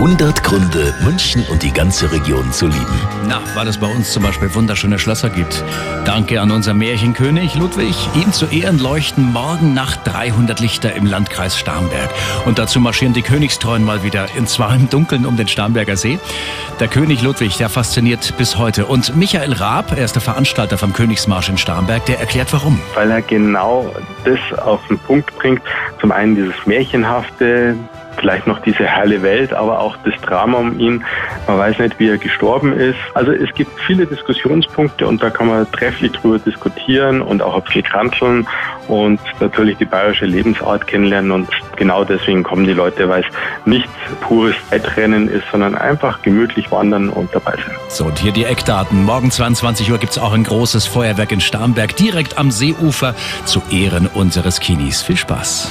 100 Gründe, München und die ganze Region zu lieben. Na, weil es bei uns zum Beispiel wunderschöne Schlösser gibt. Danke an unser Märchenkönig Ludwig. Ihm zu Ehren leuchten morgen Nacht 300 Lichter im Landkreis Starnberg. Und dazu marschieren die Königstreuen mal wieder in zwar im Dunkeln um den Starnberger See. Der König Ludwig, der fasziniert bis heute. Und Michael Raab, er ist der Veranstalter vom Königsmarsch in Starnberg, der erklärt warum. Weil er genau das auf den Punkt bringt. Zum einen dieses Märchenhafte, vielleicht noch diese heile Welt, aber auch das Drama um ihn. Man weiß nicht, wie er gestorben ist. Also es gibt viele Diskussionspunkte und da kann man trefflich drüber diskutieren und auch ein bisschen kranteln und natürlich die bayerische Lebensart kennenlernen und genau deswegen kommen die Leute, weil es nicht pures Wettrennen ist, sondern einfach gemütlich wandern und dabei sein. So, und hier die Eckdaten. Morgen 22 Uhr gibt es auch ein großes Feuerwerk in Starnberg, direkt am Seeufer zu Ehren unseres Kinis. Viel Spaß.